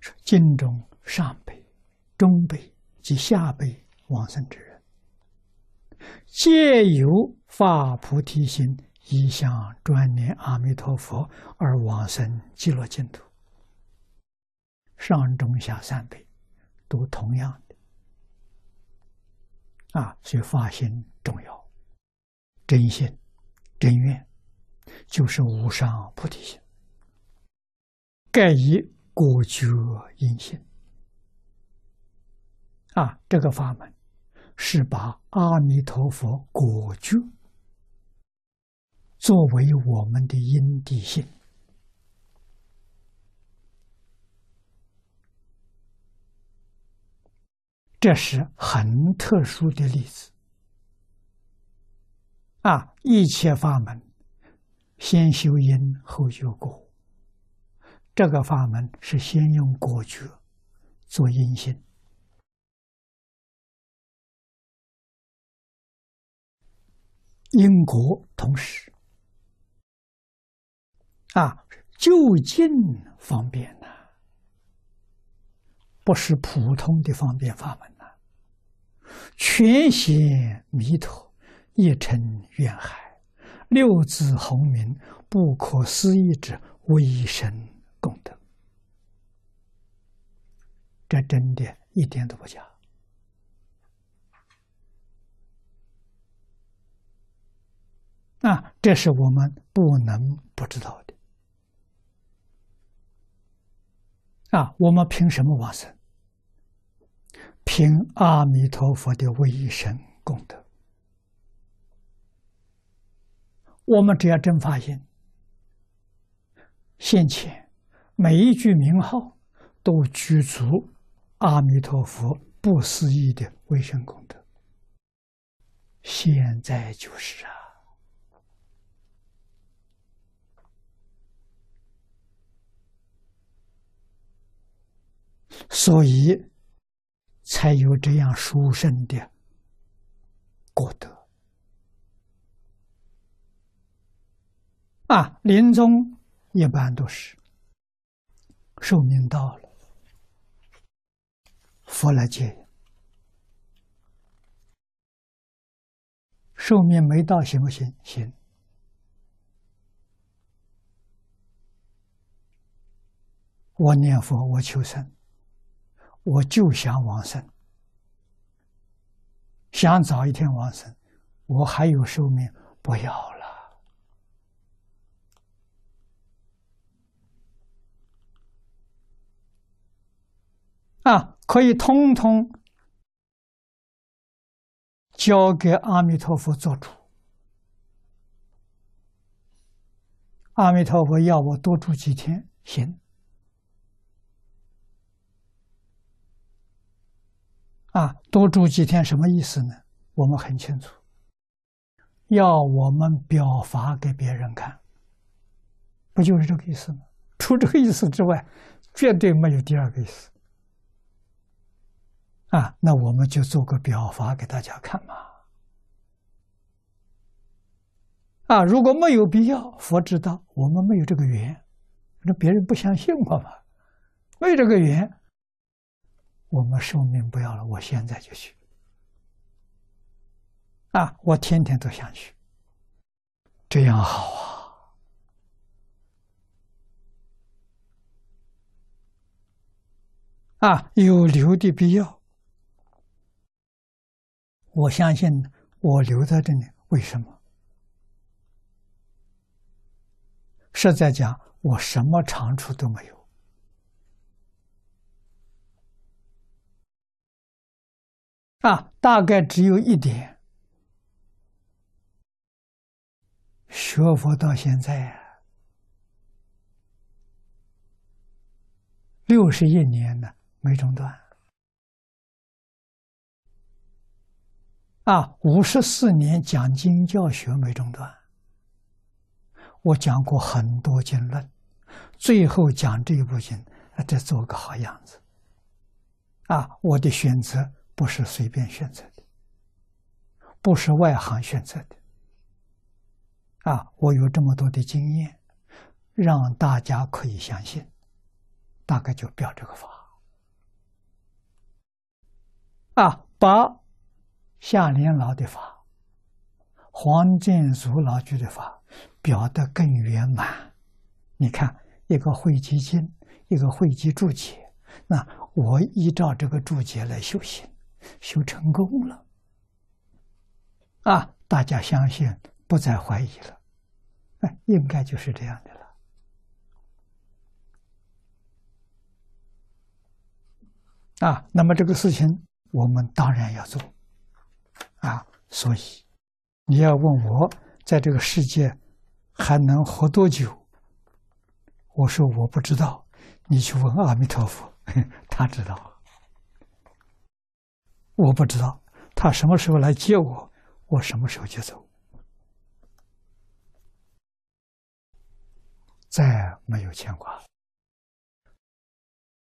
说经中上辈、中辈及下辈往生之人，皆有发菩提心，一向专念阿弥陀佛而往生极乐净土。上中下三辈都同样的啊，所以发心重要，真心、真愿就是无上菩提心。盖以果觉因性啊，这个法门是把阿弥陀佛果觉作为我们的因地性。这是很特殊的例子啊！一切法门，先修因后修果。这个法门是先用果觉做因心，因果同时。啊，就近方便呐。不是普通的方便法门呐，全显弥陀一尘愿海，六字洪名，不可思议之微神。功德，这真的一点都不假啊！这是我们不能不知道的啊！我们凭什么往生？凭阿弥陀佛的威神功德，我们只要真发现，现前每一句名号都具足阿弥陀佛不思议的威神功德，现在就是啊，所以。才有这样殊胜的果德啊！临终一般都是寿命到了，佛来接；寿命没到，行不行？行。我念佛，我求生。我就想往生，想早一天往生，我还有寿命，不要了啊！可以通通交给阿弥陀佛做主。阿弥陀佛要我多住几天，行。啊，多住几天什么意思呢？我们很清楚，要我们表法给别人看，不就是这个意思吗？除这个意思之外，绝对没有第二个意思。啊，那我们就做个表法给大家看嘛。啊，如果没有必要，佛知道我们没有这个缘，那别人不相信我嘛，没这个缘。我们寿命不要了，我现在就去啊！我天天都想去，这样好啊！啊，有留的必要。我相信我留在这里，为什么？实在讲，我什么长处都没有。啊，大概只有一点，学佛到现在六十一年了，没中断。啊，五十四年讲经教学没中断。我讲过很多经论，最后讲这一部经，再做个好样子。啊，我的选择。不是随便选择的，不是外行选择的。啊，我有这么多的经验，让大家可以相信，大概就表这个法啊，把下联老的法、黄建祖老居的法表得更圆满。你看，一个汇集经，一个汇集注解，那我依照这个注解来修行，修成功了啊！大家相信，不再怀疑了，哎，应该就是这样的了。啊，那么这个事情我们当然要做，啊，所以你要问我在这个世界还能活多久？我说我不知道，你去问阿弥陀佛，他知道。我不知道他什么时候来接我，我什么时候就走，再没有牵挂了。